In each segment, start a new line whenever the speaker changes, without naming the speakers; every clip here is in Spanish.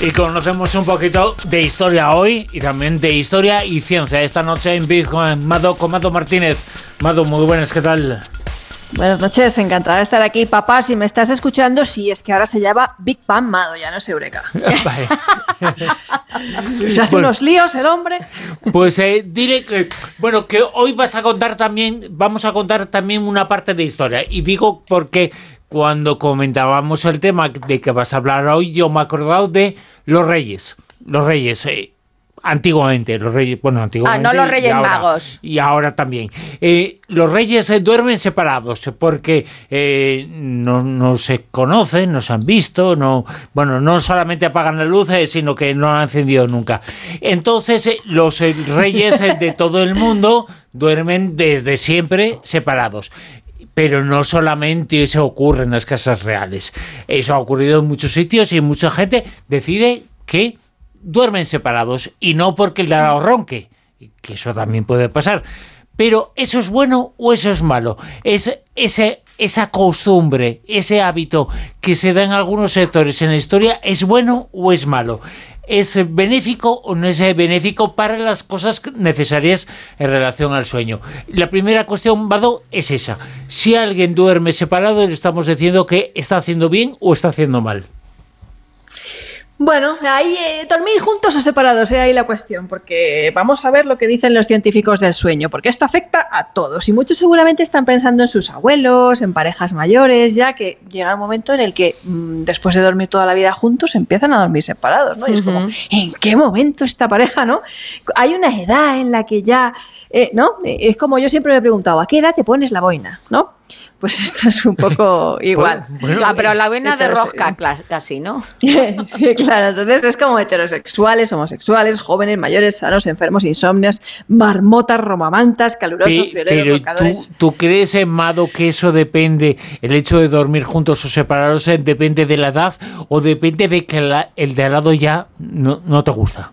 Y conocemos un poquito de historia hoy y también de historia y ciencia. Esta noche en Big Bang Mado con Mado Martínez. Mado, muy buenas, ¿qué tal?
Buenas noches, encantada de estar aquí. Papá, si me estás escuchando, sí, es que ahora se llama Big Bang Mado, ya no es Eureka. se hace unos líos el hombre.
Pues eh, dile que, bueno, que hoy vas a contar también, vamos a contar también una parte de historia. Y digo porque cuando comentábamos el tema de que vas a hablar hoy, yo me he acordado de los reyes. Los reyes, eh, antiguamente, los reyes, bueno, antiguamente.
Ah, no los reyes
y ahora-
magos.
Y ahora también. Eh, los reyes eh, duermen separados porque eh, no, no se conocen, no se han visto, no, bueno, no solamente apagan la luz, eh, sino que no han encendido nunca. Entonces, eh, los reyes de todo el mundo duermen desde siempre separados. Pero no solamente eso ocurre en las casas reales. Eso ha ocurrido en muchos sitios y mucha gente decide que duermen separados y no porque el de ronque, que eso también puede pasar. Pero eso es bueno o eso es malo. Es ese, esa costumbre, ese hábito que se da en algunos sectores en la historia, ¿es bueno o es malo? ¿Es benéfico o no es benéfico para las cosas necesarias en relación al sueño? La primera cuestión, Vado, es esa. Si alguien duerme separado, le estamos diciendo que está haciendo bien o está haciendo mal.
Bueno, ahí eh, dormir juntos o separados, eh, ahí la cuestión, porque vamos a ver lo que dicen los científicos del sueño, porque esto afecta a todos y muchos seguramente están pensando en sus abuelos, en parejas mayores, ya que llega un momento en el que mm, después de dormir toda la vida juntos empiezan a dormir separados, ¿no? Y es como, ¿en qué momento esta pareja, no? Hay una edad en la que ya, eh, ¿no? Es como yo siempre me he preguntado, ¿a qué edad te pones la boina, no? Pues esto es un poco igual.
Bueno,
Ah, pero la vena de rosca casi, ¿no?
Sí, claro, entonces es como heterosexuales, homosexuales, jóvenes, mayores, sanos, enfermos, insomnias, marmotas, romamantas, calurosos, frioleros,
pero ¿tú, crees, Mado, que eso depende, el hecho de dormir juntos o separados, eh, depende de la edad o depende de que la- el de al lado ya no, no te gusta?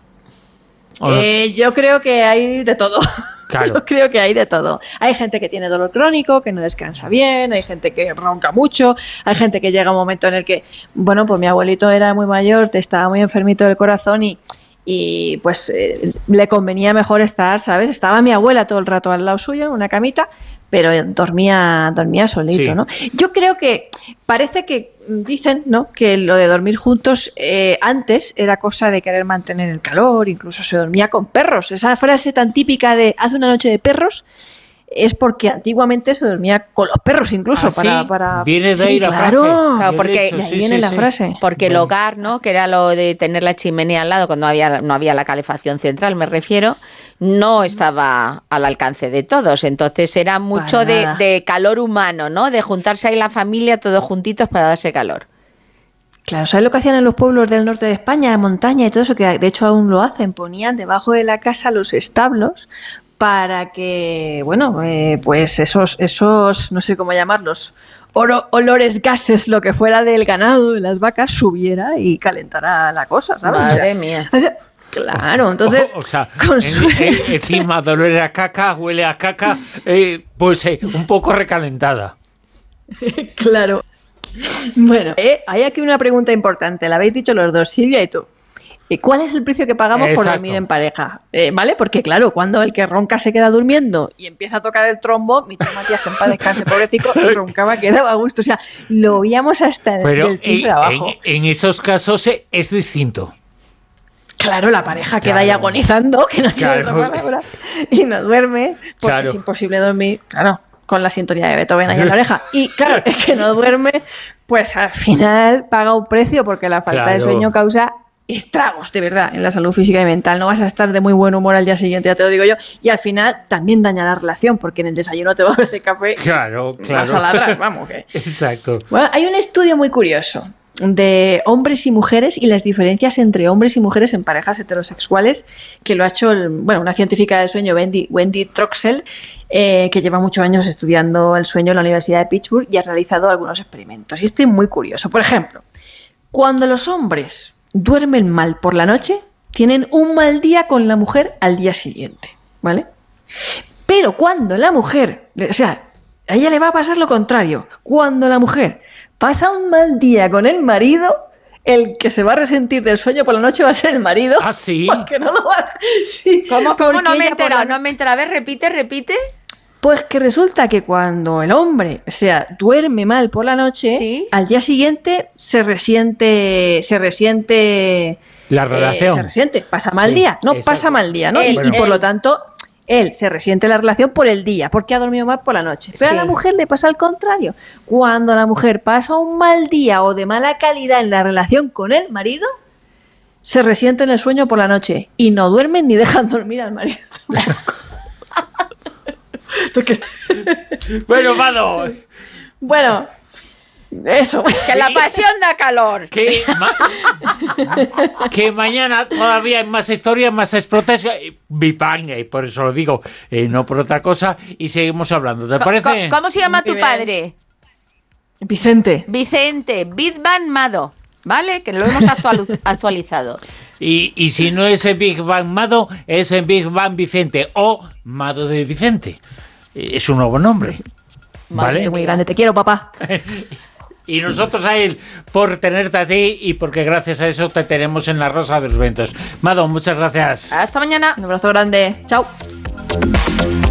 Eh, yo creo que hay de todo. Yo creo que hay de todo. Hay gente que tiene dolor crónico, que no descansa bien, hay gente que ronca mucho, hay gente que llega un momento en el que, bueno, pues mi abuelito era muy mayor, estaba muy enfermito del corazón y, y pues eh, le convenía mejor estar, ¿sabes? Estaba mi abuela todo el rato al lado suyo, en una camita, pero dormía, dormía solito,
Sí.
¿no? Yo creo que parece que dicen, ¿no? Que lo de dormir juntos eh, antes era cosa de querer mantener el calor, incluso se dormía con perros. Esa frase tan típica de hace una noche de perros es porque antiguamente se dormía con los perros incluso
¿Ah,
para,
sí?
para...
Viene de
Sí,
la
claro.
frase.
Claro, porque
hecho,
de ahí
sí,
viene
sí,
la
sí.
frase.
Porque el hogar, ¿no? Que era lo de tener la chimenea al lado cuando había, no había la calefacción central, me refiero, no estaba al alcance de todos. Entonces era mucho de, de calor humano, ¿no? De juntarse ahí la familia todos juntitos para darse calor.
Claro, ¿sabes lo que hacían en los pueblos del norte de España, de montaña y todo eso? Que de hecho aún lo hacen. Ponían debajo de la casa los establos para que, bueno, eh, pues esos, esos, no sé cómo llamarlos, oro- olores gases, lo que fuera del ganado, de las vacas, subiera y calentara la cosa, ¿sabes? O sea,
Madre mía.
o sea, claro, entonces,
o, o sea,
con
en- encima de oler a caca, huele a caca, eh, pues eh, un poco recalentada.
Claro. Bueno, eh, hay aquí una pregunta importante. La habéis dicho los dos, Silvia y tú. ¿Cuál es el precio que pagamos por dormir en pareja? Eh, ¿Vale? Porque claro, cuando el que ronca se queda durmiendo y empieza a tocar el trombo, mi tío Matías, que en paz descanse, pobrecito, roncaba, quedaba a gusto. O sea, lo oíamos hasta el
Pero
del piso
en,
de abajo.
en- en esos casos eh, es distinto.
Claro, la pareja queda ahí agonizando, que no tiene
Claro.
otra palabra, y no duerme, porque
Claro.
es imposible dormir, claro, con la sintonía de Beethoven ahí en la oreja. Y claro, es que no duerme, pues al final paga un precio porque la falta de sueño causa estragos de verdad en la salud física y mental. No vas a estar de muy buen humor al día siguiente, ya te lo digo yo. Y al final también daña la relación, porque en el desayuno te va a ofrecer café
Claro, claro.
vas a ladrar, vamos que.
Exacto.
Bueno, hay un estudio muy curioso de hombres y mujeres y las diferencias entre hombres y mujeres en parejas heterosexuales, que lo ha hecho el- bueno, una científica del sueño, Wendy, Wendy Troxel, eh, que lleva muchos años estudiando el sueño en la Universidad de Pittsburgh y ha realizado algunos experimentos. Y este es muy curioso. Por ejemplo, cuando los hombres duermen mal por la noche, tienen un mal día con la mujer al día siguiente, ¿vale? Pero cuando la mujer, o sea, a ella le va a pasar lo contrario. Cuando la mujer pasa un mal día con el marido, el que se va a resentir del sueño por la noche va a ser el marido.
Ah, sí.
Porque no lo va sí,
¿Cómo, No me
la-
no me he enterado. A ver, repite, repite.
Pues que resulta que cuando el hombre, o sea, duerme mal por la noche,
Sí.
al día siguiente se resiente, se resiente
La
eh,
relación.
se resiente, pasa mal
Sí,
día, no
exacto.
pasa mal día, ¿no?
Él,
y, por lo tanto, él se resiente la relación por el día, porque ha dormido mal por la noche. Pero a la mujer le pasa al contrario. Cuando la mujer pasa un mal día o de mala calidad en la relación con el marido, se resiente en el sueño por la noche y no duermen ni dejan dormir al marido.
Bueno, Mado,
bueno, eso.
Que la pasión da calor.
que, ma- que mañana todavía hay más historias, más explotes. eh, Bipang, y por eso lo digo, eh, no por otra cosa, y seguimos hablando. ¿Te parece?
¿Cómo se llama tu padre?
Vicente.
Vicente Bitban Mado. ¿Vale? Que lo hemos actualizado.
Y, y si no es el Big Bang Mado, es el Big Bang Vicente o Mado de Vicente. Eh, Es un nuevo nombre. ¿Vale?
Muy grande, te quiero, papá.
Y nosotros a él por tenerte a ti y porque gracias a eso te tenemos en la Rosa de los Ventos. Mado, muchas gracias.
Hasta mañana.
Un abrazo grande. Chao.